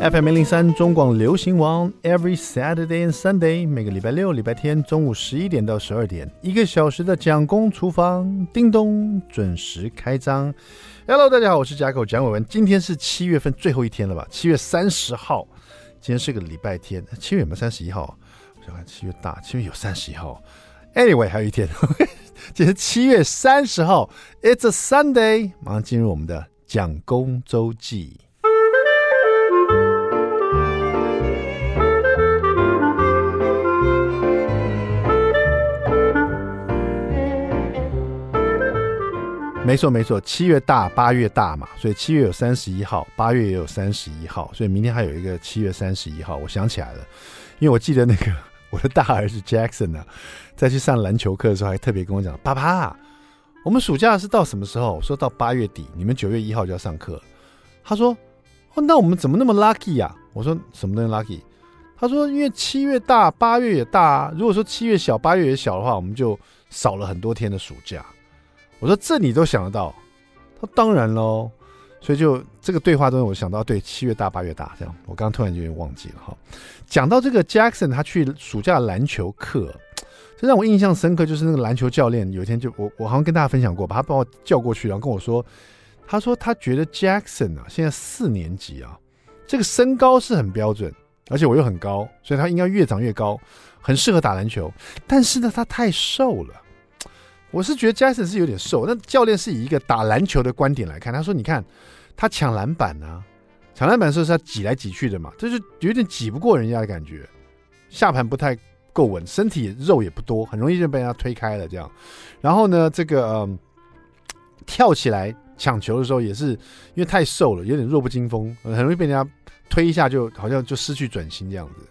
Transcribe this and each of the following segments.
FM 零零三中广流行网，Every Saturday and Sunday，每个礼拜六、礼拜天中午十一点到十二点，一个小时的蒋公厨房，叮咚，准时开张。Hello，大家好，我是贾口蒋伟文，今天是七月份最后一天了吧？七月三十号，今天是个礼拜天。七月有没有三十一号？我想看七月大，七月有三十一号。Anyway，还有一天，今天七月三十号，It's a Sunday，马上进入我们的蒋公周记。没错没错，七月大八月大嘛，所以七月有三十一号，八月也有三十一号，所以明天还有一个七月三十一号。我想起来了，因为我记得那个 我的大儿子 Jackson 呢、啊，在去上篮球课的时候，还特别跟我讲：“爸爸，我们暑假是到什么时候？”我说：“到八月底，你们九月一号就要上课。”他说：“哦，那我们怎么那么 lucky 呀、？”我说：“什么东西 lucky？” 他说：“因为七月大，八月也大、啊。如果说七月小，八月也小的话，我们就少了很多天的暑假。”我说这你都想得到，他说当然喽，所以就这个对话中，我想到对七月大八月大这样，我刚刚突然就有点忘记了哈。讲到这个 Jackson，他去暑假篮球课，这让我印象深刻，就是那个篮球教练有一天就我我好像跟大家分享过，把他把我叫过去，然后跟我说，他说他觉得 Jackson 啊，现在四年级啊，这个身高是很标准，而且我又很高，所以他应该越长越高，很适合打篮球，但是呢，他太瘦了。我是觉得 Jason 是有点瘦，那教练是以一个打篮球的观点来看，他说：“你看他抢篮板啊，抢篮板的时候是他挤来挤去的嘛，就是有点挤不过人家的感觉，下盘不太够稳，身体肉也不多，很容易就被人家推开了这样。然后呢，这个、嗯、跳起来抢球的时候也是因为太瘦了，有点弱不禁风，很容易被人家推一下，就好像就失去准心这样子。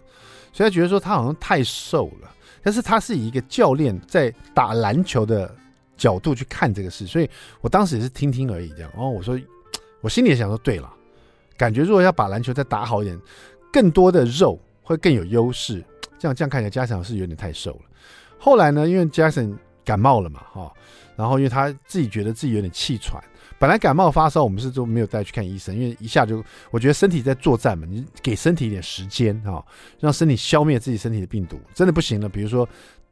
所以他觉得说他好像太瘦了。”但是他是以一个教练在打篮球的角度去看这个事，所以我当时也是听听而已，这样。哦，我说，我心里也想说，对了，感觉如果要把篮球再打好一点，更多的肉会更有优势。这样这样看起来，加强是有点太瘦了。后来呢，因为 Jason 感冒了嘛，哈，然后因为他自己觉得自己有点气喘。本来感冒发烧，我们是都没有带去看医生，因为一下就我觉得身体在作战嘛，你给身体一点时间哈，让身体消灭自己身体的病毒，真的不行了。比如说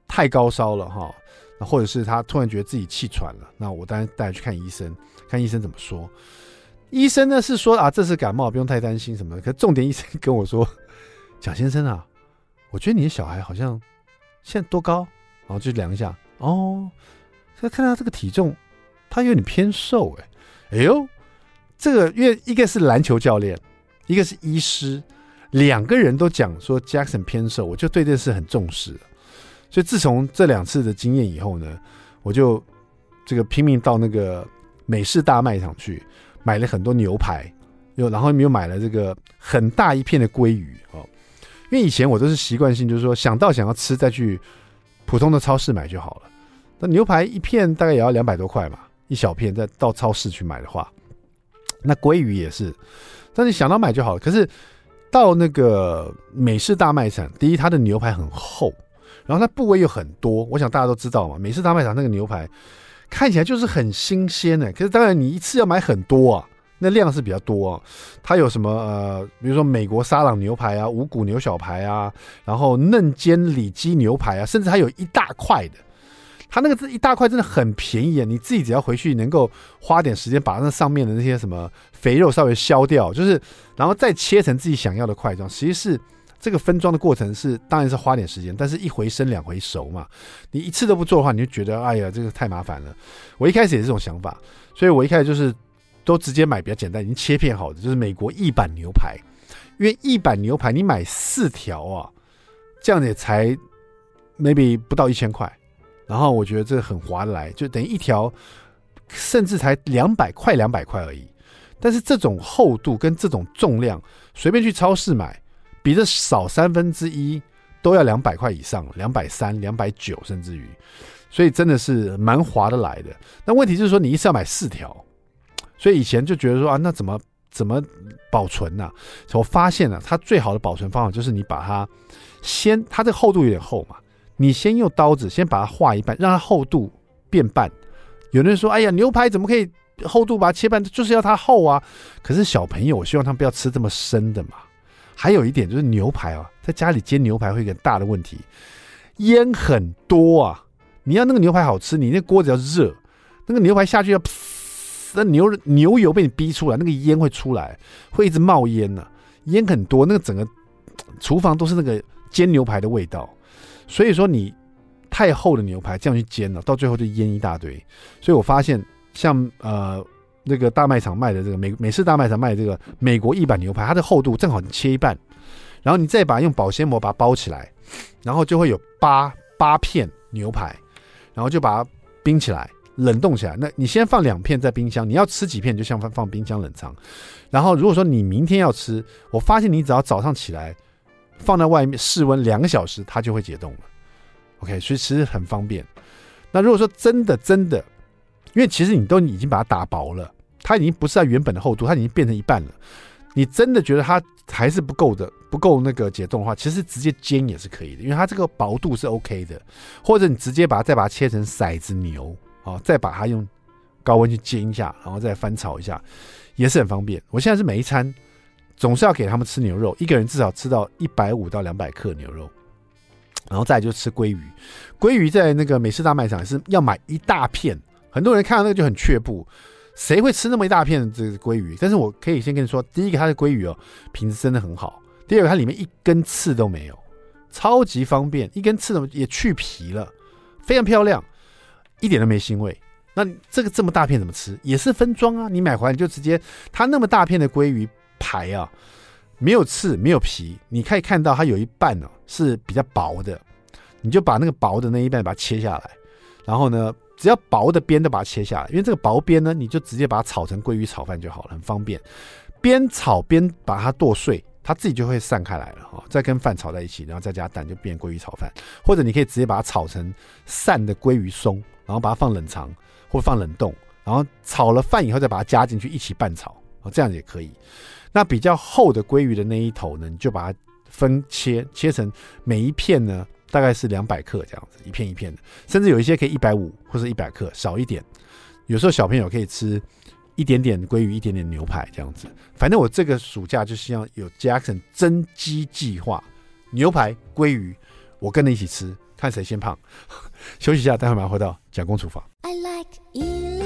太高烧了哈，那或者是他突然觉得自己气喘了，那我当然带去看医生，看医生怎么说。医生呢是说啊，这是感冒，不用太担心什么的。可重点医生跟我说，蒋先生啊，我觉得你的小孩好像现在多高？然后就量一下，哦，再看他这个体重，他有点偏瘦哎。哎呦，这个因为一个是篮球教练，一个是医师，两个人都讲说 Jackson 偏瘦，我就对这事很重视。所以自从这两次的经验以后呢，我就这个拼命到那个美式大卖场去买了很多牛排，又然后又买了这个很大一片的鲑鱼哦。因为以前我都是习惯性就是说想到想要吃再去普通的超市买就好了。那牛排一片大概也要两百多块嘛。一小片，再到超市去买的话，那鲑鱼也是，但是想到买就好了。可是到那个美式大卖场，第一，它的牛排很厚，然后它部位又很多。我想大家都知道嘛，美式大卖场那个牛排看起来就是很新鲜的。可是当然，你一次要买很多啊，那量是比较多啊。它有什么呃，比如说美国沙朗牛排啊，五谷牛小排啊，然后嫩煎里脊牛排啊，甚至还有一大块的。它那个这一大块真的很便宜啊！你自己只要回去能够花点时间把那上面的那些什么肥肉稍微削掉，就是然后再切成自己想要的块状。其实是这个分装的过程是当然是花点时间，但是一回生两回熟嘛。你一次都不做的话，你就觉得哎呀这个太麻烦了。我一开始也是这种想法，所以我一开始就是都直接买比较简单，已经切片好的，就是美国一板牛排。因为一板牛排你买四条啊，这样子才 maybe 不到一千块。然后我觉得这很划得来，就等于一条，甚至才两百块，两百块而已。但是这种厚度跟这种重量，随便去超市买，比这少三分之一都要两百块以上，两百三、两百九，甚至于，所以真的是蛮划得来的。那问题就是说，你一次要买四条，所以以前就觉得说啊，那怎么怎么保存呢？我发现了，它最好的保存方法就是你把它先，它这厚度有点厚嘛。你先用刀子先把它划一半，让它厚度变半。有人说：“哎呀，牛排怎么可以厚度把它切半？就是要它厚啊！”可是小朋友，我希望他们不要吃这么生的嘛。还有一点就是牛排啊，在家里煎牛排会有个大的问题，烟很多啊。你要那个牛排好吃，你那锅子要热，那个牛排下去要，那牛牛油被你逼出来，那个烟会出来，会一直冒烟呢、烟很多，那个整个厨房都是那个煎牛排的味道。所以说你太厚的牛排这样去煎了，到最后就腌一大堆。所以我发现像呃那个大卖场卖的这个美美式大卖场卖的这个美国一版牛排，它的厚度正好你切一半，然后你再把用保鲜膜把它包起来，然后就会有八八片牛排。然后就把它冰起来，冷冻起来。那你先放两片在冰箱，你要吃几片就像放放冰箱冷藏。然后如果说你明天要吃，我发现你只要早上起来放在外面室温两个小时，它就会解冻了。OK，所以其实很方便。那如果说真的真的，因为其实你都已经把它打薄了，它已经不是在原本的厚度，它已经变成一半了。你真的觉得它还是不够的，不够那个解冻的话，其实直接煎也是可以的，因为它这个薄度是 OK 的。或者你直接把它再把它切成骰子牛啊，再把它用高温去煎一下，然后再翻炒一下，也是很方便。我现在是每一餐总是要给他们吃牛肉，一个人至少吃到一百五到两百克牛肉，然后再就吃鲑鱼。鲑鱼在那个美式大卖场是要买一大片，很多人看到那个就很却步。谁会吃那么一大片的这个鲑鱼？但是我可以先跟你说，第一个它的鲑鱼哦，品质真的很好；第二个它里面一根刺都没有，超级方便，一根刺都也去皮了，非常漂亮，一点都没腥味。那这个这么大片怎么吃？也是分装啊，你买回来你就直接，它那么大片的鲑鱼排啊，没有刺，没有皮，你可以看到它有一半呢、是比较薄的，你就把那个薄的那一半把它切下来，然后呢。只要薄的边都把它切下来，因为这个薄边呢，你就直接把它炒成鲑鱼炒饭就好了，很方便。边炒边把它剁碎，它自己就会散开来了哈。再跟饭炒在一起，然后再加蛋，就变鲑鱼炒饭。或者你可以直接把它炒成散的鲑鱼松，然后把它放冷藏或放冷冻，然后炒了饭以后再把它加进去一起拌炒，这样也可以。那比较厚的鲑鱼的那一头呢，你就把它分切，切成每一片呢。大概是两百克这样子，一片一片的，甚至有一些可以一百五或者一百克，少一点。有时候小朋友可以吃一点点鲑鱼，一点点牛排这样子。反正我这个暑假就希望有 Jackson 增肌计划，牛排、鲑鱼，我跟着一起吃，看谁先胖。休息一下，待会马上回到蒋公厨房。I like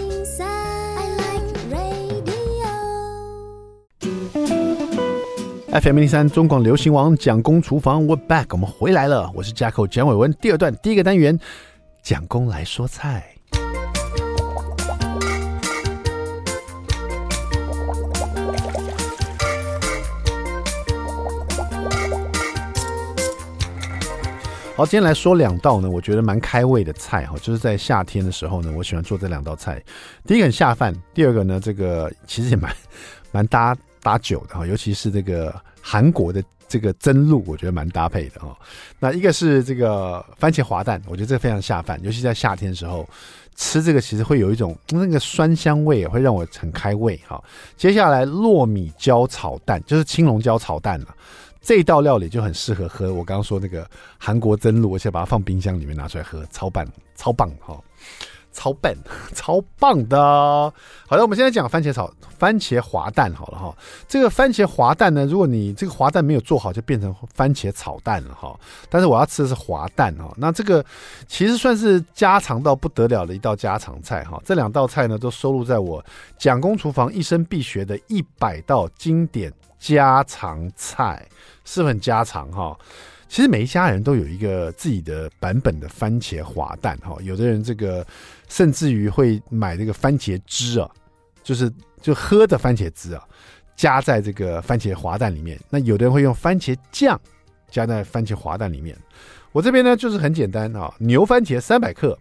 FM 零三中广流行王蒋公厨房，We're back，我们回来了。我是 Jacko 蒋伟文。第二段第一个单元，蒋公来说菜。好，今天来说两道呢，我觉得蛮开胃的菜哈，就是在夏天的时候呢，我喜欢做这两道菜。第一个很下饭，第二个呢，这个其实也蛮蛮搭。搭酒的哈，尤其是这个韩国的这个蒸鹿，我觉得蛮搭配的哈。那一个是这个番茄滑蛋，我觉得这非常下饭，尤其在夏天的时候吃这个，其实会有一种那个酸香味，会让我很开胃哈。接下来糯米椒炒蛋，就是青龙椒炒蛋了，这道料理就很适合喝我刚刚说那个韩国蒸鹿，而且把它放冰箱里面拿出来喝，超棒，超棒哈。超笨，超棒的。好的，我们现在讲番茄炒番茄滑蛋好了哈。这个番茄滑蛋呢，如果你这个滑蛋没有做好，就变成番茄炒蛋了哈。但是我要吃的是滑蛋哈。那这个其实算是家常到不得了的一道家常菜哈。这两道菜呢，都收录在我蒋公厨房一生必学的一百道经典家常菜，是很家常哈？其实每一家人都有一个自己的版本的番茄滑蛋哈，有的人这个甚至于会买这个番茄汁啊，就是就喝的番茄汁啊，加在这个番茄滑蛋里面。那有的人会用番茄酱加在番茄滑蛋里面。我这边呢就是很简单啊，牛番茄三百克，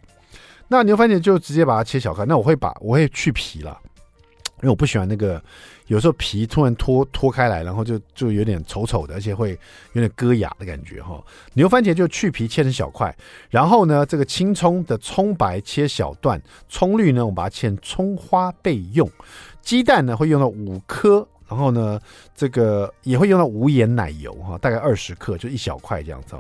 那牛番茄就直接把它切小块。那我会把我会去皮了，因为我不喜欢那个。有时候皮突然脱脱开来，然后就就有点丑丑的，而且会有点割牙的感觉哈。牛番茄就去皮切成小块，然后呢，这个青葱的葱白切小段，葱绿呢，我们把它切葱花备用。鸡蛋呢会用到五颗，然后呢，这个也会用到无盐奶油哈，大概二十克，就一小块这样子。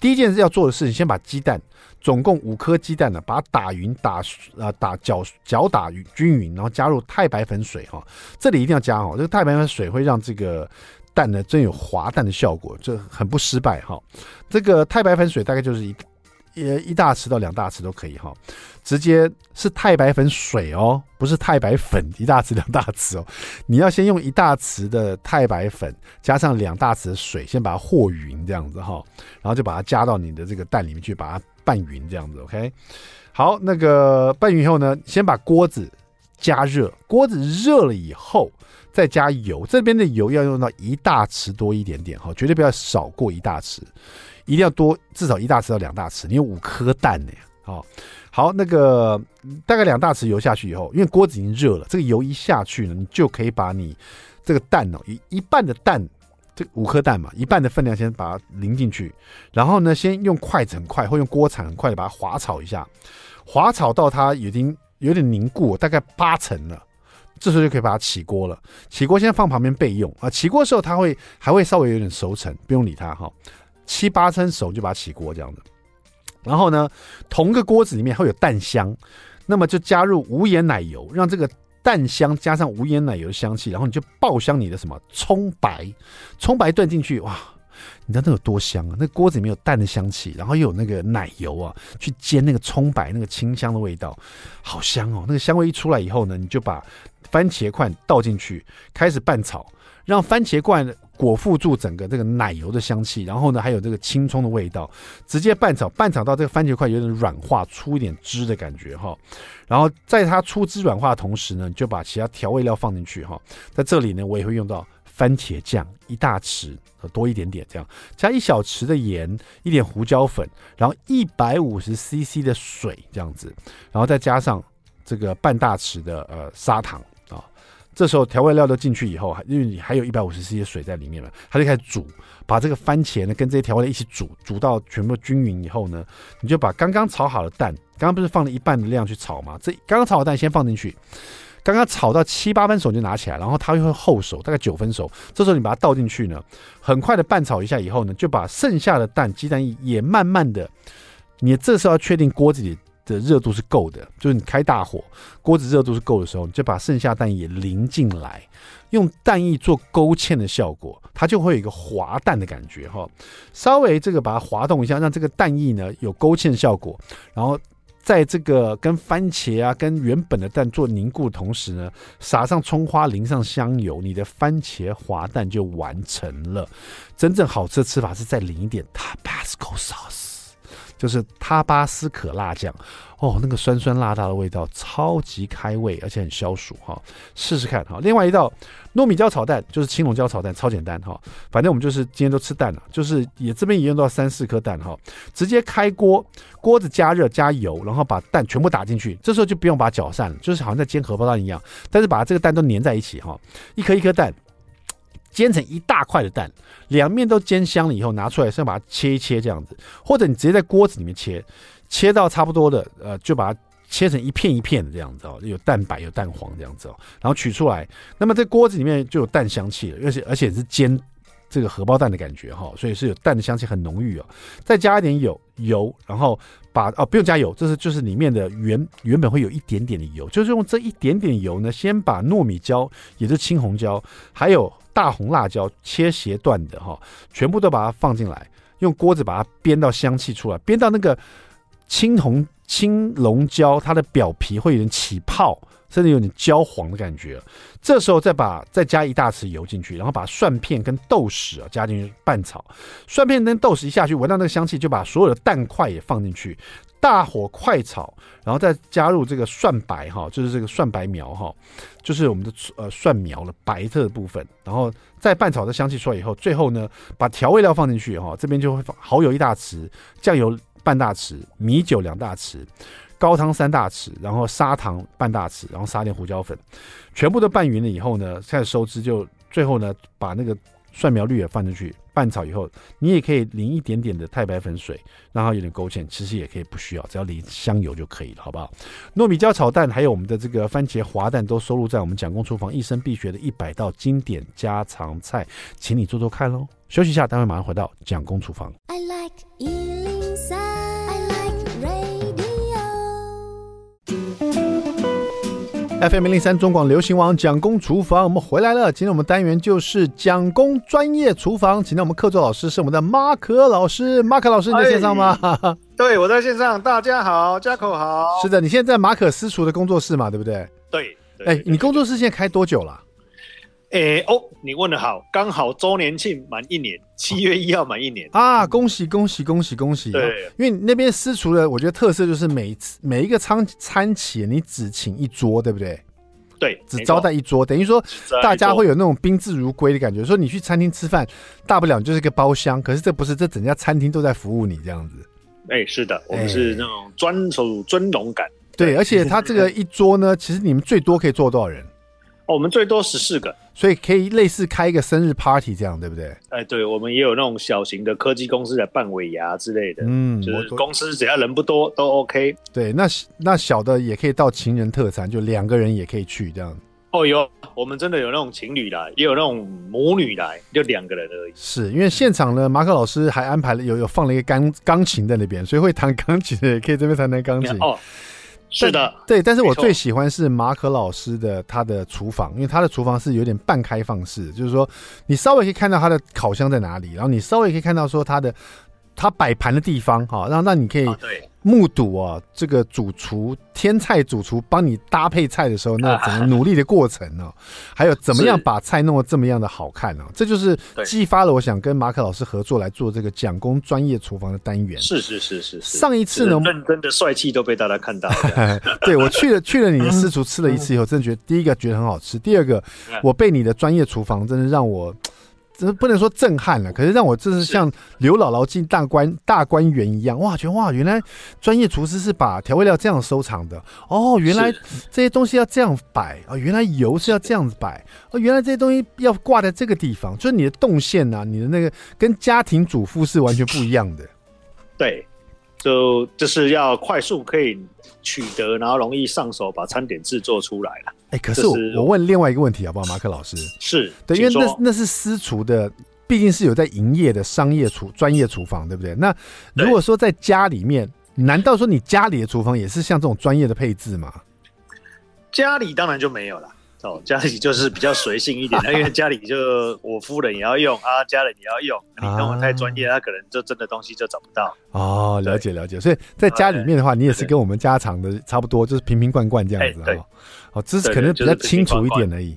第一件事要做的事情，先把鸡蛋，总共五颗鸡蛋呢，把它打匀，打啊打搅搅打均匀，然后加入太白粉水哈，这里一定要加哦，这个太白粉水会让这个蛋呢真有滑蛋的效果，这很不失败哈。这个太白粉水大概就是一。呃，一大匙到两大匙都可以哈，直接是太白粉水哦，不是太白粉，一大匙两大匙哦。你要先用一大匙的太白粉，加上两大匙的水，先把它和匀这样子哈，然后就把它加到你的这个蛋里面去，把它拌匀这样子。OK，好，那个拌匀以后呢，先把锅子加热，锅子热了以后再加油，这边的油要用到一大匙多一点点哈，绝对不要少过一大匙。一定要多，至少一大匙到两大匙。你有五颗蛋呢，哦，好，那个大概两大匙油下去以后，因为锅子已经热了，这个油一下去呢，你就可以把你这个蛋哦，一一半的蛋，这五颗蛋嘛，一半的分量先把它淋进去，然后呢，先用筷子很快，或用锅铲很快的把它滑炒一下，滑炒到它已经有点凝固，大概八成了，这时候就可以把它起锅了。起锅先放旁边备用啊，起锅的时候它会还会稍微有点熟成，不用理它哈。七八成熟就把它起锅这样子，然后呢，同个锅子里面会有蛋香，那么就加入无盐奶油，让这个蛋香加上无盐奶油的香气，然后你就爆香你的什么葱白，葱白炖进去，哇，你知道那有多香啊？那锅子里面有蛋的香气，然后又有那个奶油啊，去煎那个葱白那个清香的味道，好香哦！那个香味一出来以后呢，你就把番茄块倒进去，开始拌炒，让番茄块裹覆住整个这个奶油的香气，然后呢，还有这个青葱的味道，直接拌炒，拌炒到这个番茄块有点软化，出一点汁的感觉哈。然后在它出汁软化的同时呢，就把其他调味料放进去哈。在这里呢，我也会用到番茄酱一大匙，多一点点这样，加一小匙的盐，一点胡椒粉，然后一百五十 CC 的水这样子，然后再加上这个半大匙的呃砂糖。这时候调味料都进去以后，因为你还有一百五十 C 的水在里面了，它就开始煮，把这个番茄呢跟这些调味料一起煮，煮到全部均匀以后呢，你就把刚刚炒好的蛋，刚刚不是放了一半的量去炒吗？这刚刚炒好的蛋先放进去，刚刚炒到七八分熟就拿起来，然后它又会后熟，大概九分熟。这时候你把它倒进去呢，很快的拌炒一下以后呢，就把剩下的蛋鸡蛋液也慢慢的，你这时候要确定锅子里。的热度是够的，就是你开大火，锅子热度是够的时候，你就把剩下蛋液淋进来，用蛋液做勾芡的效果，它就会有一个滑蛋的感觉哈。稍微这个把它滑动一下，让这个蛋液呢有勾芡效果，然后在这个跟番茄啊跟原本的蛋做凝固的同时呢，撒上葱花，淋上香油，你的番茄滑蛋就完成了。真正好吃的吃法是再淋一点 Tabasco sauce。就是塔巴斯可辣酱哦，那个酸酸辣辣的味道超级开胃，而且很消暑哈。试试看哈。另外一道糯米椒炒蛋就是青龙椒炒蛋，超简单哈。反正我们就是今天都吃蛋了，就是也这边也用到三四颗蛋哈。直接开锅，锅子加热加油，然后把蛋全部打进去。这时候就不用把它搅散了，就是好像在煎荷包蛋一样，但是把这个蛋都粘在一起哈。一颗一颗蛋。煎成一大块的蛋，两面都煎香了以后，拿出来先把它切一切这样子，或者你直接在锅子里面切，切到差不多的，呃，就把它切成一片一片的这样子哦，有蛋白有蛋黄这样子哦，然后取出来，那么这锅子里面就有蛋香气了，而且而且是煎这个荷包蛋的感觉哈，所以是有蛋的香气很浓郁哦，再加一点油油，然后把哦不用加油，这是就是里面的原原本会有一点点的油，就是用这一点点油呢，先把糯米椒也是青红椒还有。大红辣椒切斜段的哈，全部都把它放进来，用锅子把它煸到香气出来，煸到那个青红青龙椒，它的表皮会有点起泡，甚至有点焦黄的感觉。这时候再把再加一大匙油进去，然后把蒜片跟豆豉啊加进去拌炒。蒜片跟豆豉一下去，闻到那个香气，就把所有的蛋块也放进去。大火快炒，然后再加入这个蒜白哈，就是这个蒜白苗哈，就是我们的呃蒜苗的白色的部分，然后再拌炒的香气出来以后，最后呢把调味料放进去哈，这边就会放蚝油一大匙，酱油半大匙，米酒两大匙，高汤三大匙，然后砂糖半大匙，然后撒点胡椒粉，全部都拌匀了以后呢，开始收汁，就最后呢把那个。蒜苗绿也放进去，拌炒以后，你也可以淋一点点的太白粉水，让它有点勾芡。其实也可以不需要，只要淋香油就可以了，好不好？糯米椒炒蛋，还有我们的这个番茄滑蛋，都收录在我们蒋公厨房一生必学的一百道经典家常菜，请你做做看喽。休息一下，待会马上回到蒋公厨房。I like FM 零零三中广流行网蒋公厨房，我们回来了。今天我们单元就是蒋公专业厨房，请到我们客座老师是我们的马可老师。马可老师，你在线上吗？对，我在线上。大家好，家口好。是的，你现在在马可私厨的工作室嘛？对不对？对。哎，你工作室现在开多久了？哎哦，你问的好，刚好周年庆满一年，七月一号满一年啊！恭喜恭喜恭喜恭喜！对，因为那边私厨的，我觉得特色就是每次每一个餐餐企，你只请一桌，对不对？对，只招待一桌，等于说大家会有那种宾至如归的感觉。说你去餐厅吃饭，大不了就是个包厢，可是这不是，这整家餐厅都在服务你这样子。哎，是的，我们是那种专属尊荣感。对，而且他这个一桌呢，其实你们最多可以坐多少人？哦，我们最多十四个，所以可以类似开一个生日 party 这样，对不对？哎，对，我们也有那种小型的科技公司来办尾牙之类的，嗯，就是公司只要人不多都 OK。对，那那小的也可以到情人特餐，就两个人也可以去这样。哦，有，我们真的有那种情侣来，也有那种母女来，就两个人而已。是因为现场呢，马克老师还安排了有有放了一个钢钢琴在那边，所以会弹钢琴的也可以这边弹弹钢琴。哦。是的，对，但是我最喜欢是马可老师的他的厨房，因为他的厨房是有点半开放式，就是说你稍微可以看到他的烤箱在哪里，然后你稍微可以看到说他的他摆盘的地方，哈，让让你可以。目睹啊，这个主厨天菜主厨帮你搭配菜的时候，那怎么努力的过程呢、啊？还有怎么样把菜弄得这么样的好看呢、啊？这就是激发了我想跟马可老师合作来做这个蒋工专业厨房的单元。是是是是，是。上一次呢，认真的帅气都被大家看到。对，我去了去了你的私厨吃了一次以后，真的觉得第一个觉得很好吃，第二个我被你的专业厨房真的让我。这不能说震撼了，可是让我就是像刘姥姥进大观大观园一样，哇，觉得哇，原来专业厨师是把调味料这样收藏的。哦，原来这些东西要这样摆啊，原来油是要这样子摆哦，原来这些东西要挂在这个地方，就是你的动线呐、啊，你的那个跟家庭主妇是完全不一样的。对，就就是要快速可以取得，然后容易上手，把餐点制作出来了。哎，可是我我问另外一个问题好不好，马克老师？是对，因为那那是私厨的，毕竟是有在营业的商业厨专业厨房，对不对？那如果说在家里面，难道说你家里的厨房也是像这种专业的配置吗？家里当然就没有了。哦，家里就是比较随性一点，因为家里就我夫人也要用啊，家人也要用，你弄得太专业，他可能就真的东西就找不到。哦，了解了解，所以在家里面的话，你也是跟我们家常的差不多，就是瓶瓶罐罐这样子哦。哦，只是可能比较清楚一点而已。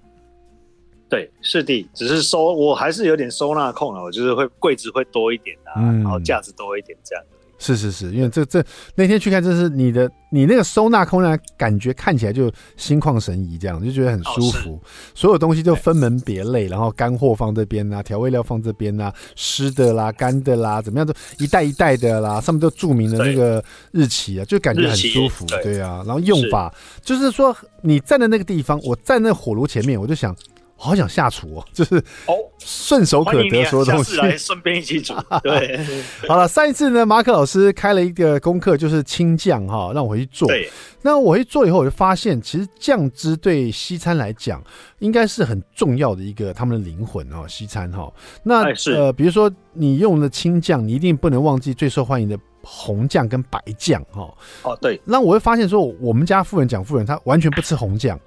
对，是的，只是收我还是有点收纳控啊，我就是会柜子会多一点啊，然后架子多一点这样。是是是，因为这这那天去看，这是你的你那个收纳空间，感觉看起来就心旷神怡，这样就觉得很舒服。哦、所有东西就分门别类，然后干货放这边啊，调味料放这边啊，湿的啦、干的啦，怎么样都一袋一袋的啦，上面都注明了那个日期啊，就感觉很舒服。对，对啊，然后用法是就是说，你站在那个地方，我站在火炉前面，我就想。好想下厨哦，就是哦，顺手可得所有东西，来顺便一起煮。对，好了，上一次呢，马可老师开了一个功课，就是青酱哈，让我回去做。对，那我回去做以后，我就发现，其实酱汁对西餐来讲，应该是很重要的一个他们的灵魂哦。西餐哈，那呃，比如说你用的青酱，你一定不能忘记最受欢迎的红酱跟白酱哈。哦，对。那我会发现说，我们家夫人讲夫人，她完全不吃红酱。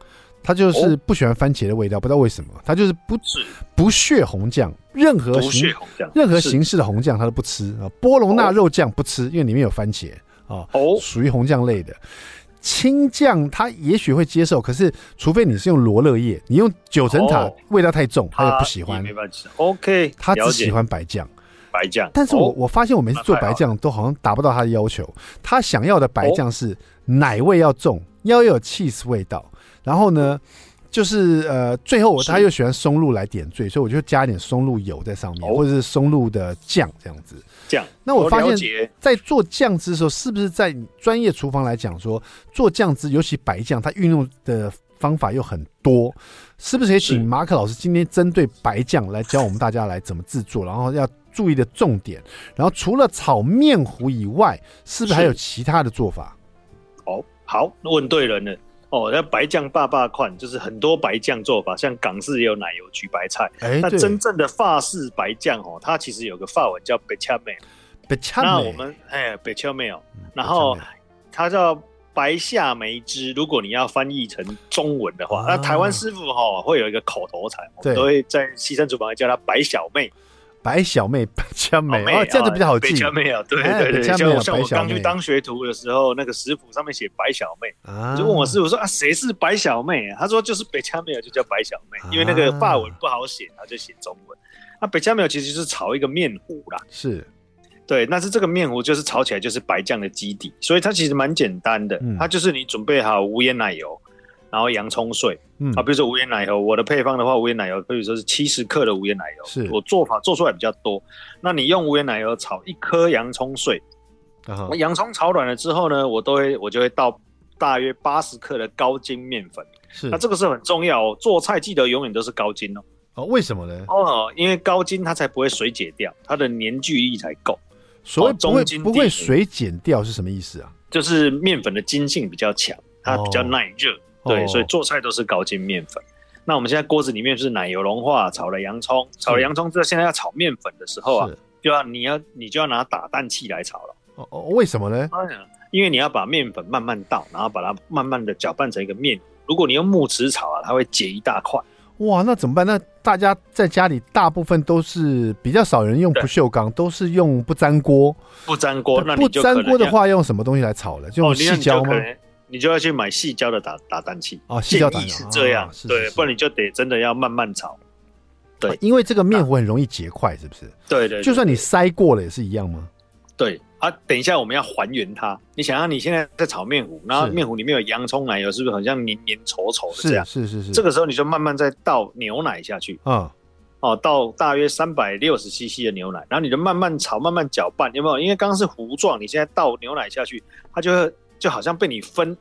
他就是不喜欢番茄的味道，不知道为什么，他就是不不屑红酱，任何形任何形式的红酱他都不吃啊。波隆纳肉酱不吃，因为里面有番茄啊，哦，属于红酱类的。青酱他也许会接受，可是除非你是用罗勒叶，你用九层塔味道太重，他也不喜欢。没办法，OK，他只喜欢白酱，白酱。但是我我发现我每次做白酱都好像达不到他的要求，他想要的白酱是奶味要重，要有 cheese 味道。然后呢，就是呃，最后我他又喜欢松露来点缀，所以我就加一点松露油在上面，或者是松露的酱这样子。酱。那我发现，在做酱汁的时候，是不是在专业厨房来讲说，做酱汁，尤其白酱，它运用的方法又很多，是不是？可以请马可老师今天针对白酱来教我们大家来怎么制作，然后要注意的重点。然后除了炒面糊以外，是不是还有其他的做法？哦，好，问对人了。哦，那白酱爸爸款就是很多白酱做法，像港式也有奶油焗白菜。哎，那真正的法式白酱哦，它其实有个法文叫 b e c h a m e l 那我们哎 b e c h a m e l 然后它叫白夏梅汁。如果你要翻译成中文的话，啊、那台湾师傅哈会有一个口头禅，我们都会在西餐厨房叫它白小妹。白小妹，白小妹，哦，这样子比较好记。白小妹啊，对对对，像像我刚去当学徒的时候，那个食谱上面写白小妹，就问我师傅说啊，谁是白小妹？他说就是白恰妹，就叫白小妹，因为那个法文不好写，他就写中文。那白恰妹其实就是炒一个面糊啦，是，对，那是这个面糊就是炒起来就是白酱的基底，所以它其实蛮简单的，它就是你准备好无盐奶油。然后洋葱碎，嗯啊，比如说无盐奶油，我的配方的话，无盐奶油，比如说是七十克的无盐奶油，是我做法做出来比较多。那你用无盐奶油炒一颗洋葱碎，啊、洋葱炒软了之后呢，我都会我就会倒大约八十克的高筋面粉，是那这个是很重要哦，做菜记得永远都是高筋哦。哦，为什么呢？哦，因为高筋它才不会水解掉，它的粘聚力才够。所以不会不会水解掉是什么意思啊？就是面粉的筋性比较强，它比较耐热。哦对，所以做菜都是高筋面粉。那我们现在锅子里面是奶油融化，炒了洋葱，炒了洋葱之后，现在要炒面粉的时候啊，就要你要你就要拿打蛋器来炒了。哦哦，为什么呢？因为你要把面粉慢慢倒，然后把它慢慢的搅拌成一个面。如果你用木匙炒啊，它会结一大块。哇，那怎么办？那大家在家里大部分都是比较少人用不锈钢，都是用不粘锅。不粘锅，那不粘锅的话，用什么东西来炒呢？就用矽胶吗？你就要去买细胶的打打蛋器哦，细胶打是这样，哦、对，不然你就得真的要慢慢炒。对，啊、因为这个面糊很容易结块，是不是？对对，就算你筛过了也是一样吗？对啊，等一下我们要还原它。你想要你现在在炒面糊，然后面糊里面有洋葱奶油，是不是很像黏黏稠稠的这样？是是是，是。这个时候你就慢慢再倒牛奶下去啊，哦，倒大约三百六十 CC 的牛奶，然后你就慢慢炒，慢慢搅拌，有没有？因为刚刚是糊状，你现在倒牛奶下去，它就会就好像被你分。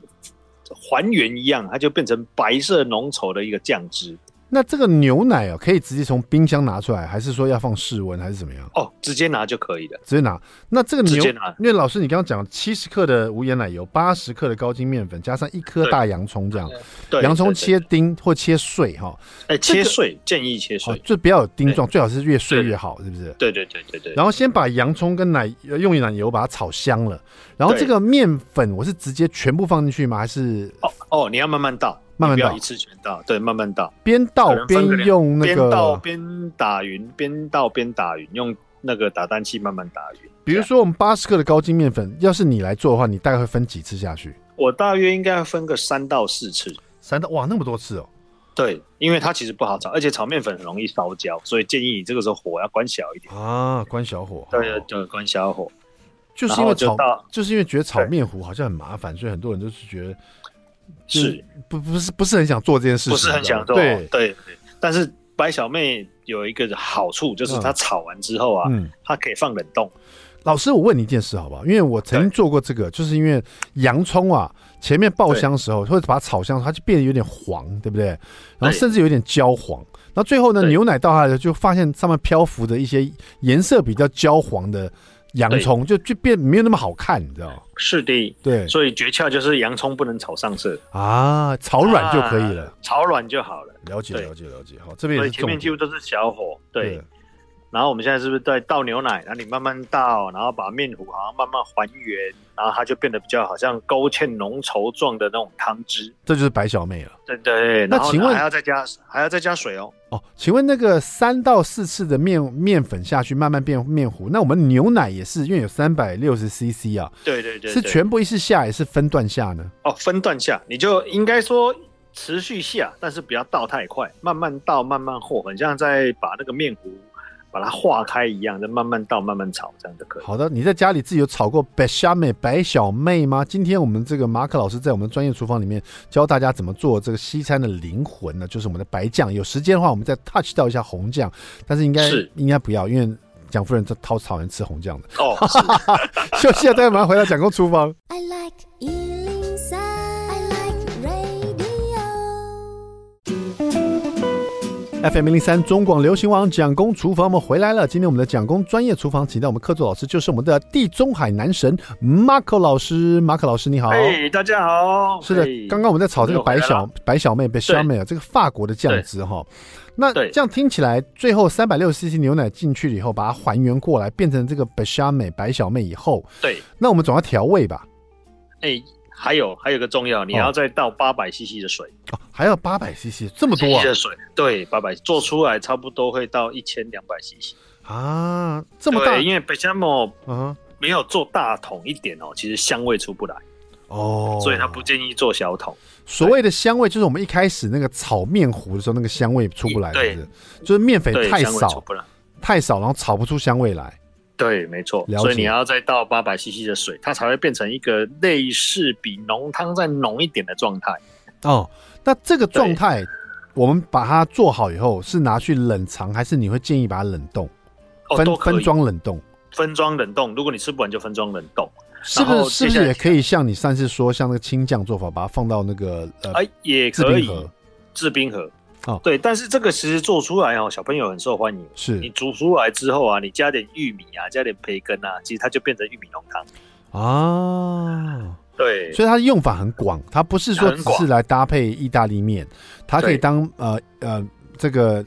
还原一样，它就变成白色浓稠的一个酱汁。那这个牛奶哦，可以直接从冰箱拿出来，还是说要放室温，还是怎么样？哦，直接拿就可以了，直接拿。那这个牛，因为老师你刚刚讲七十克的无盐奶油，八十克的高筋面粉，加上一颗大洋葱，这样。对。洋葱切丁或切碎哈。哎，切碎建议切碎，就不要有丁状，最好是越碎越好，是不是？对对对对对。然后先把洋葱跟奶用奶油把它炒香了，然后这个面粉我是直接全部放进去吗？还是？哦哦，你要慢慢倒。慢慢倒，一次全倒，对，慢慢倒，边倒边用那个，边倒边打匀，边倒边打匀，用那个打蛋器慢慢打匀。比如说，我们八十克的高筋面粉，要是你来做的话，你大概会分几次下去？我大约应该要分个三到四次。三到哇，那么多次哦。对，因为它其实不好炒，而且炒面粉很容易烧焦，所以建议你这个时候火要关小一点啊，关小火。对对对，关小火。就是因为炒，就是因为觉得炒面糊好像很麻烦，所以很多人都是觉得。是不不是不是很想做这件事情，不是很想做，对对对。但是白小妹有一个好处，就是它炒完之后啊，嗯，它可以放冷冻。老师，我问你一件事好不好？因为我曾经做过这个，就是因为洋葱啊，前面爆香的时候，或者把它炒香，它就变得有点黄，对不对？然后甚至有点焦黄。那最后呢，牛奶倒下来就发现上面漂浮的一些颜色比较焦黄的。洋葱就就变没有那么好看，你知道？是的，对，所以诀窍就是洋葱不能炒上色啊，炒软就可以了，啊、炒软就好了。了解，了解，了解。好，这边前面几乎都是小火，对。对然后我们现在是不是在倒牛奶？然后你慢慢倒，然后把面糊好像慢慢还原，然后它就变得比较好像勾芡浓稠状的那种汤汁。这就是白小妹了。对对。那请问还要再加还要再加水哦？哦，请问那个三到四次的面面粉下去慢慢变面糊，那我们牛奶也是因为有三百六十 CC 啊？对对对。是全部一次下，也是分段下呢？哦，分段下，你就应该说持续下，但是不要倒太快，慢慢倒，慢慢和，很像在把那个面糊。把它化开一样，再慢慢倒，慢慢炒，这样就可以。好的，你在家里自己有炒过白虾妹、白小妹吗？今天我们这个马可老师在我们专业厨房里面教大家怎么做这个西餐的灵魂呢，就是我们的白酱。有时间的话，我们再 touch 到一下红酱，但是应该是应该不要，因为蒋夫人这讨讨厌吃红酱的。哦，休息了，待会马上回到蒋公厨房。I like FM 零零三中广流行网蒋公厨房，我们回来了。今天我们的蒋公专业厨房，请到我们客座老师，就是我们的地中海男神 Marco 老师。Marco 老师，你好。哎，大家好。是的，刚刚我们在炒这个白小白小妹 Bechamel 这个法国的酱汁哈。那这样听起来，最后三百六十 CC 牛奶进去了以后，把它还原过来，变成这个 Bechamel 白小妹以后，对，那我们总要调味吧？哎。还有还有个重要，你要再倒八百 CC 的水。哦，还要八百 CC 这么多啊？的水对，八百做出来差不多会到一千两百 CC 啊，这么大？因为贝香莫嗯没有做大桶一点哦，其实香味出不来。哦，所以他不建议做小桶。所谓的香味就是我们一开始那个炒面糊的时候那个香味出不来，对，就是面粉太少，太少，然后炒不出香味来。对，没错，所以你要再倒八百 CC 的水，它才会变成一个类似比浓汤再浓一点的状态。哦，那这个状态，我们把它做好以后，是拿去冷藏，还是你会建议把它冷冻？分、哦、分装冷冻，分装冷冻。如果你吃不完，就分装冷冻。是不是？是不是也可以像你上次说，像那个青酱做法，把它放到那个呃，哎，也可以制冰盒。哦，对，但是这个其实做出来哦，小朋友很受欢迎。是你煮出来之后啊，你加点玉米啊，加点培根啊，其实它就变成玉米浓汤啊。对，所以它的用法很广，它不是说只是来搭配意大利面，它可以当呃呃这个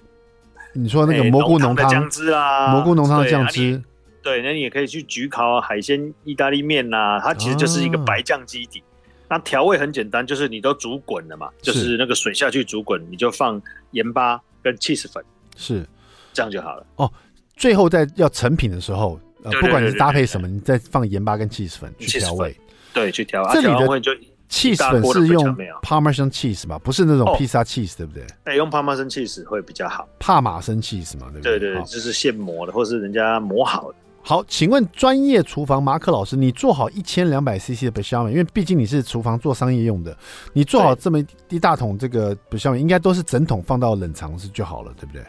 你说那个蘑菇浓汤酱汁啊，蘑菇浓汤的酱汁。对，那你也可以去焗烤海鲜意大利面呐、啊，它其实就是一个白酱基底。啊那调味很简单，就是你都煮滚了嘛，是就是那个水下去煮滚，你就放盐巴跟 cheese 粉，是这样就好了。哦，最后在要成品的时候，呃，不管你是搭配什么，你再放盐巴跟 cheese 粉去调味，对，去调。这里的就起司粉是用 Parmesan cheese 嘛，不是那种披萨 cheese，对不对？哎、哦，用 Parmesan cheese 会比较好，帕玛森 cheese 嘛，对不对？对对，就是现磨的，或是人家磨好的。好，请问专业厨房马可老师，你做好一千两百 CC 的 Bechamel，因为毕竟你是厨房做商业用的，你做好这么一大桶这个 Bechamel，应该都是整桶放到冷藏室就好了，对不对？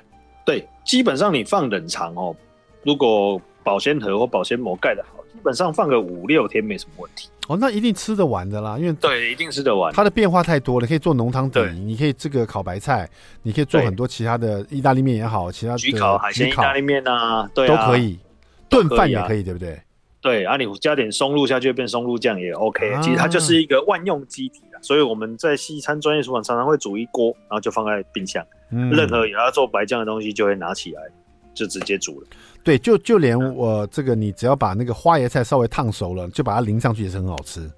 对，基本上你放冷藏哦，如果保鲜盒或保鲜膜盖的好，基本上放个五六天没什么问题。哦，那一定吃得完的啦，因为对，一定吃得完。它的变化太多了，可以做浓汤底，你可以这个烤白菜，你可以做很多其他的意大利面也好，其他的焗烤海鲜意大利面啊，对啊，都可以。炖饭也可以，对不对？对啊，你加点松露下去变松露酱也 OK。其实它就是一个万用机体啊，所以我们在西餐专业厨房常常会煮一锅，然后就放在冰箱。任何有要做白酱的东西，就会拿起来就直接煮了。对，就就连我这个，你只要把那个花椰菜稍微烫熟了，就把它淋上去也是很好吃。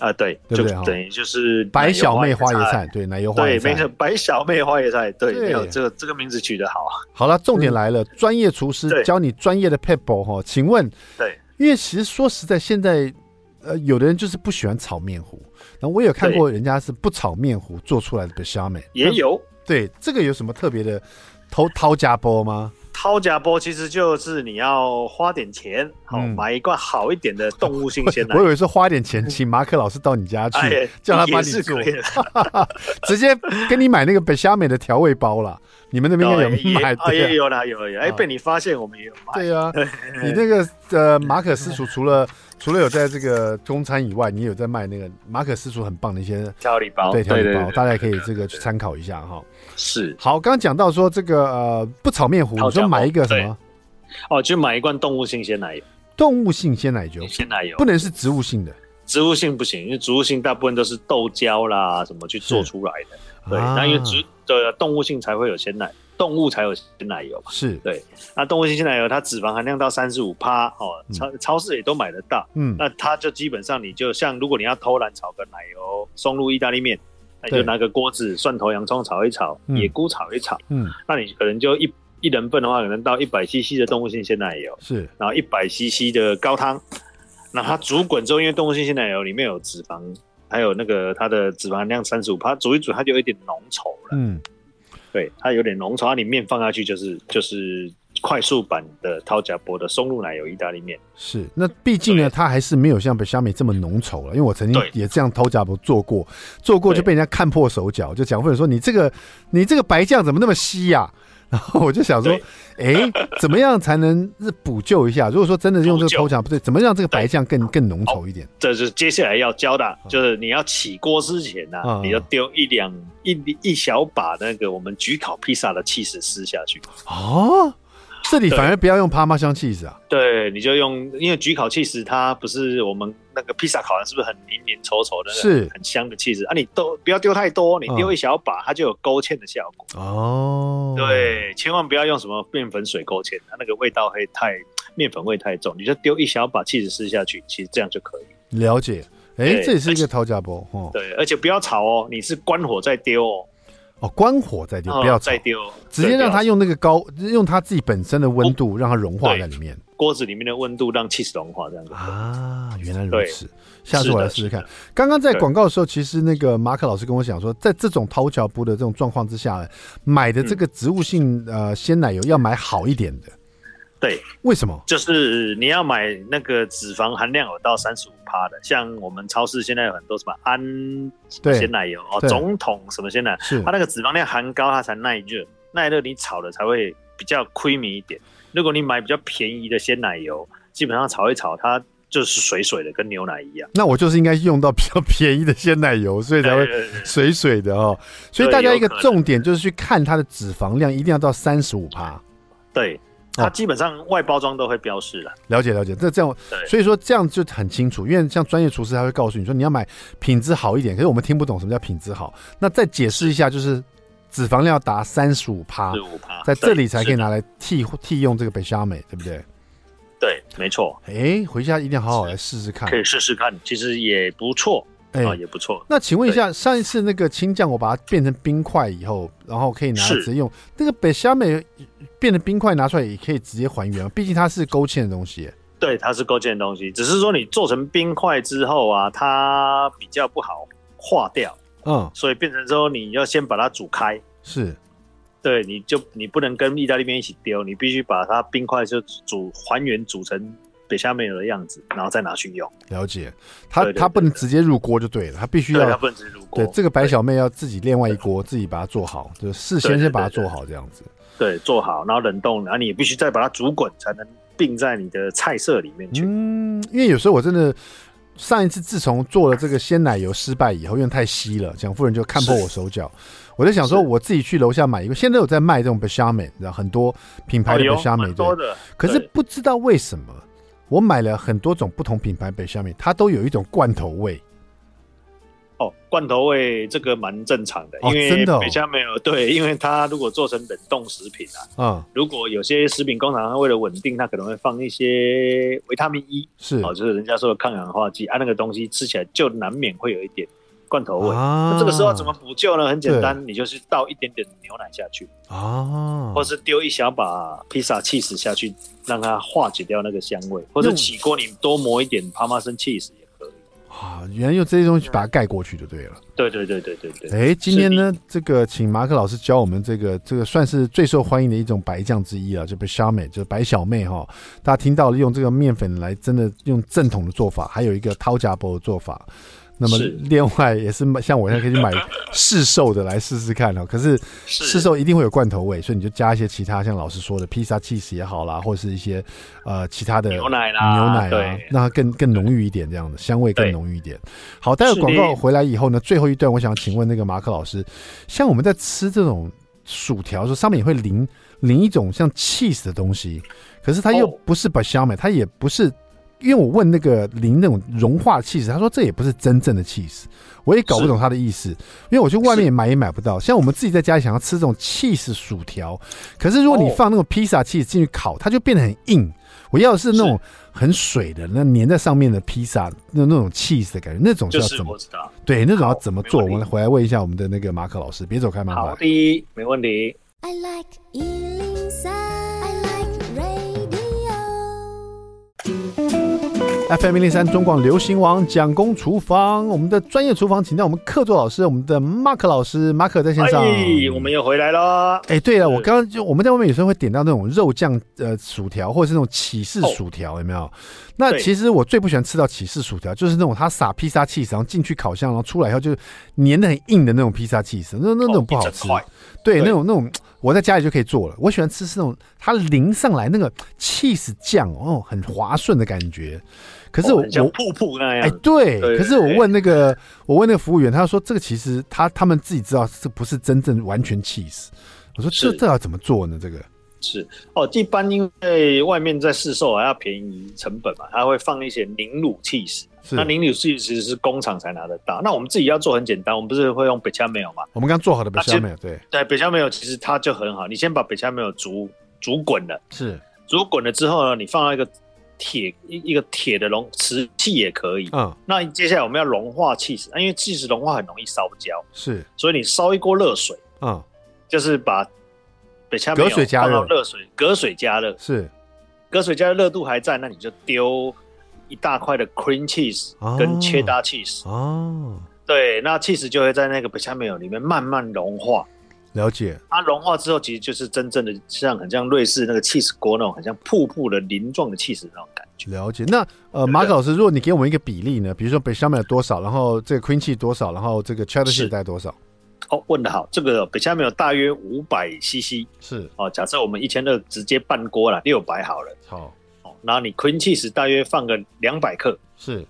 啊，对，对不对？等于就是白小妹花椰菜，对，奶油花椰菜，对，没错，白小妹花椰菜，对，没有这个这个名字取得好。啊。好了，重点来了，专业厨师教你专业的 pebble 哈，请问，对，因为其实说实在，现在呃，有的人就是不喜欢炒面糊，然后我有看过人家是不炒面糊做出来的 Bechamel，也有，对，这个有什么特别的偷掏家波吗？掏家波其实就是你要花点钱，好买一罐好一点的动物性鲜奶。我以为是花点钱请马可老师到你家去，叫他帮你做，直接跟你买那个 Bechamel 的调味包了。你们那边也有买的，也有啦，有有。哎，被你发现，我们也有买。对啊，你那个呃马可私厨除了除了有在这个中餐以外，你有在卖那个马可私厨很棒的一些调理包，对调理包，大家可以这个去参考一下哈。是好，刚刚讲到说这个呃不炒面糊，你说买一个什么？哦，就买一罐动物性鲜奶油。动物性鲜奶油，鲜奶油不能是植物性的，植物性不行，因为植物性大部分都是豆胶啦什么去做出来的。对，那因为植的动物性才会有鲜奶，动物才有鲜奶油嘛。是对，那动物性鲜奶油它脂肪含量到三十五趴哦，超超市也都买得到。嗯，那它就基本上你就像如果你要偷懒炒个奶油松露意大利面。那你就拿个锅子，蒜头、洋葱炒一炒，野菇炒一炒。嗯，那你可能就一一人份的话，可能到一百 CC 的动物性鲜奶油，是，然后一百 CC 的高汤。那它煮滚之后，因为动物性鲜奶油里面有脂肪，还有那个它的脂肪含量三十五帕，煮一煮它就有一点浓稠了。嗯，对，它有点浓稠，它里面放下去就是就是。快速版的掏甲波的松露奶油意大利面是，那毕竟呢，它还是没有像贝虾米这么浓稠了。因为我曾经也这样掏甲波做过，做过就被人家看破手脚，就讲或者说你这个你这个白酱怎么那么稀呀？然后我就想说，哎，怎么样才能补救一下？如果说真的用这个抽奖不对，怎么让这个白酱更更浓稠一点？这是接下来要教的，就是你要起锅之前呢、啊，嗯、你要丢一两一一小把那个我们焗烤披萨的气势撕下去。哦。这里反而不要用帕玛香起司啊，对，你就用，因为焗烤起司它不是我们那个披萨烤完是不是很黏黏稠稠的，是很香的起司啊？你都不要丢太多，你丢一小把，它就有勾芡的效果。哦，对，千万不要用什么面粉水勾芡，它那个味道会太面粉味太重，你就丢一小把起司撕下去，其实这样就可以。了解，哎，这也是一个讨价包哦。对，而且不要炒哦，你是关火再丢哦。哦，关火再丢，不要再丢，直接让它用那个高，用它自己本身的温度让它融化在里面。锅子里面的温度让起司融化，这样子啊，原来如此。下次我来试试看。刚刚在广告的时候，其实那个马可老师跟我讲说，在这种掏脚步的这种状况之下，买的这个植物性呃鲜奶油要买好一点的。对，为什么？就是你要买那个脂肪含量有到三十五趴的，像我们超市现在有很多什么安鲜奶油哦，总统什么鲜奶，是它那个脂肪量含高，它才耐热，耐热你炒的才会比较 creamy 一点。如果你买比较便宜的鲜奶油，基本上炒一炒，它就是水水的，跟牛奶一样。那我就是应该用到比较便宜的 鲜奶油，所以才会水水的哦。所以大家一个重点就是去看它的脂肪量，一定要到三十五趴。对。它基本上外包装都会标示了，了解了解。这这样，所以说这样就很清楚。因为像专业厨师，他会告诉你说你要买品质好一点。可是我们听不懂什么叫品质好。那再解释一下，就是脂肪量要达三十五趴，在这里才可以拿来替替用这个 Bechamel，对不对？对，没错。哎，回家一定要好好来试试看，可以试试看，其实也不错。哎，也不错。那请问一下，上一次那个青酱，我把它变成冰块以后，然后可以拿来直接用。那个北虾美变成冰块拿出来也可以直接还原，毕竟它是勾芡的东西。对，它是勾芡的东西，只是说你做成冰块之后啊，它比较不好化掉。嗯，所以变成说你要先把它煮开。是，对，你就你不能跟意大利面一起丢，你必须把它冰块就煮还原煮成。北虾没有的样子，然后再拿去用。了解，它它不能直接入锅就对了，它必须要。它不能直接入锅。对，这个白小妹要自己另外一锅，自己把它做好，就事先先把它做好这样子。对，做好，然后冷冻，然后你也必须再把它煮滚，才能并在你的菜色里面去。嗯，因为有时候我真的上一次自从做了这个鲜奶油失败以后，因为太稀了，蒋夫人就看破我手脚。我在想说，我自己去楼下买一个，现在有在卖这种白虾妹，然后很多品牌的白虾妹，多的。可是不知道为什么。我买了很多种不同品牌北虾米，它都有一种罐头味。哦，罐头味这个蛮正常的，因为北虾没有 对，因为它如果做成冷冻食品啊，嗯，如果有些食品工厂它为了稳定，它可能会放一些维他命 E，是哦，就是人家说的抗氧化剂啊，那个东西吃起来就难免会有一点。罐头味，啊、那这个时候怎么补救呢？很简单，你就是倒一点点牛奶下去，啊，或是丢一小把披萨起司下去，让它化解掉那个香味，或者起锅你多磨一点帕玛森起司也可以。啊，原来用这些东西把它盖过去就对了。对对对对对对。哎、欸，今天呢，你这个请马可老师教我们这个这个算是最受欢迎的一种白酱之一啊，就 Bechamel，就是白小妹哈。大家听到了用这个面粉来真的用正统的做法，还有一个掏夹包的做法。那么另外也是像我现在可以去买 市售的来试试看哦。可是市售一定会有罐头味，所以你就加一些其他像老师说的披萨起司也好啦，或是一些呃其他的牛奶啦、牛奶啊，让它更更浓郁一点，这样的香味更浓郁一点。好，待会广告回来以后呢，最后一段我想请问那个马克老师，像我们在吃这种薯条的时候，上面也会淋淋一种像 cheese 的东西，可是它又不是 Bechamel，它也不是。因为我问那个零那种融化气势，他说这也不是真正的气势，我也搞不懂他的意思。因为我去外面也买也买不到，像我们自己在家里想要吃这种气势薯条，可是如果你放那种披萨起司进去烤，它就变得很硬。我要的是那种很水的，那粘在上面的披萨，那那种气势的感觉，那种是要怎么？对，那种要怎么做？我们回来问一下我们的那个马可老师，别走开，马可。好的，没问题。I like FM 零零三中广流行王蒋公厨房，我们的专业厨房，请到我们客座老师，我们的 Mark 老师，马可在线上。哎，我们又回来了。哎、欸，对了，我刚刚就我们在外面有时候会点到那种肉酱呃薯条，或者是那种起士薯条，哦、有没有？那其实我最不喜欢吃到起士薯条，就是那种它撒披萨起司，然后进去烤箱，然后出来以后就粘的很硬的那种披萨起司，那那种不好吃。哦、对，对那种那种我在家里就可以做了。我喜欢吃是那种它淋上来那个 cheese 酱哦，很滑顺的感觉。可是我我像瀑布那样，哎，对。可是我问那个我问那个服务员，他说这个其实他他们自己知道这不是真正完全 cheese。我说这这要怎么做呢？这个是哦，一般因为外面在市售还要便宜成本嘛，他会放一些凝乳 cheese。那凝乳 cheese 其实是工厂才拿得到。那我们自己要做很简单，我们不是会用北掐梅油吗？我们刚做好的北掐梅油，对对，北掐梅油其实它就很好。你先把北掐梅油煮煮滚了，是煮滚了之后呢，你放到一个铁一一个铁的容瓷器也可以。嗯，那接下来我们要融化 cheese，因为 cheese 融化很容易烧焦，是，所以你烧一锅热水，嗯，就是把北掐梅油放到热水，隔水加热，是，隔水加热热度还在，那你就丢。一大块的 cream cheese 跟 cheddar cheese 哦，对，那 cheese 就会在那个北掐梅油里面慢慢融化。了解，它融化之后，其实就是真正的像很像瑞士那个 cheese 锅那种很像瀑布的鳞状的 cheese 那种感觉。了解，那呃，马可老师，如果你给我们一个比例呢？比如说北掐梅油多少，然后这个 Queen cheese 多少，然后这个 cheddar cheese 带多少？哦，问的好，这个北下面有大约五百 CC，是。哦，假设我们一千二直接半锅了，六百好了，好。哦然后你 Queen cheese 大约放个两百克，是，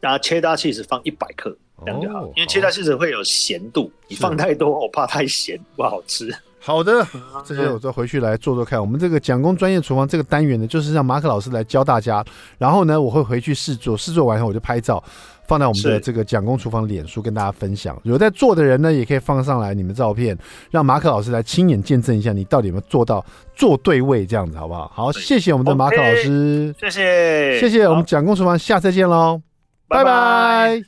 然后 cheddar cheese 放一百克，这样就好。因为 cheddar cheese 会有咸度，你放太多我怕太咸不好吃。好的，这些我再回去来做做看。我们这个蒋公专业厨房这个单元呢，就是让马可老师来教大家。然后呢，我会回去试做，试做完后我就拍照。放在我们的这个蒋公厨房脸书跟大家分享，有在做的人呢，也可以放上来你们照片，让马可老师来亲眼见证一下你到底有没有做到做对位这样子，好不好？好，谢谢我们的马可老师，谢谢，谢谢我们蒋公厨房，下次见喽，拜拜。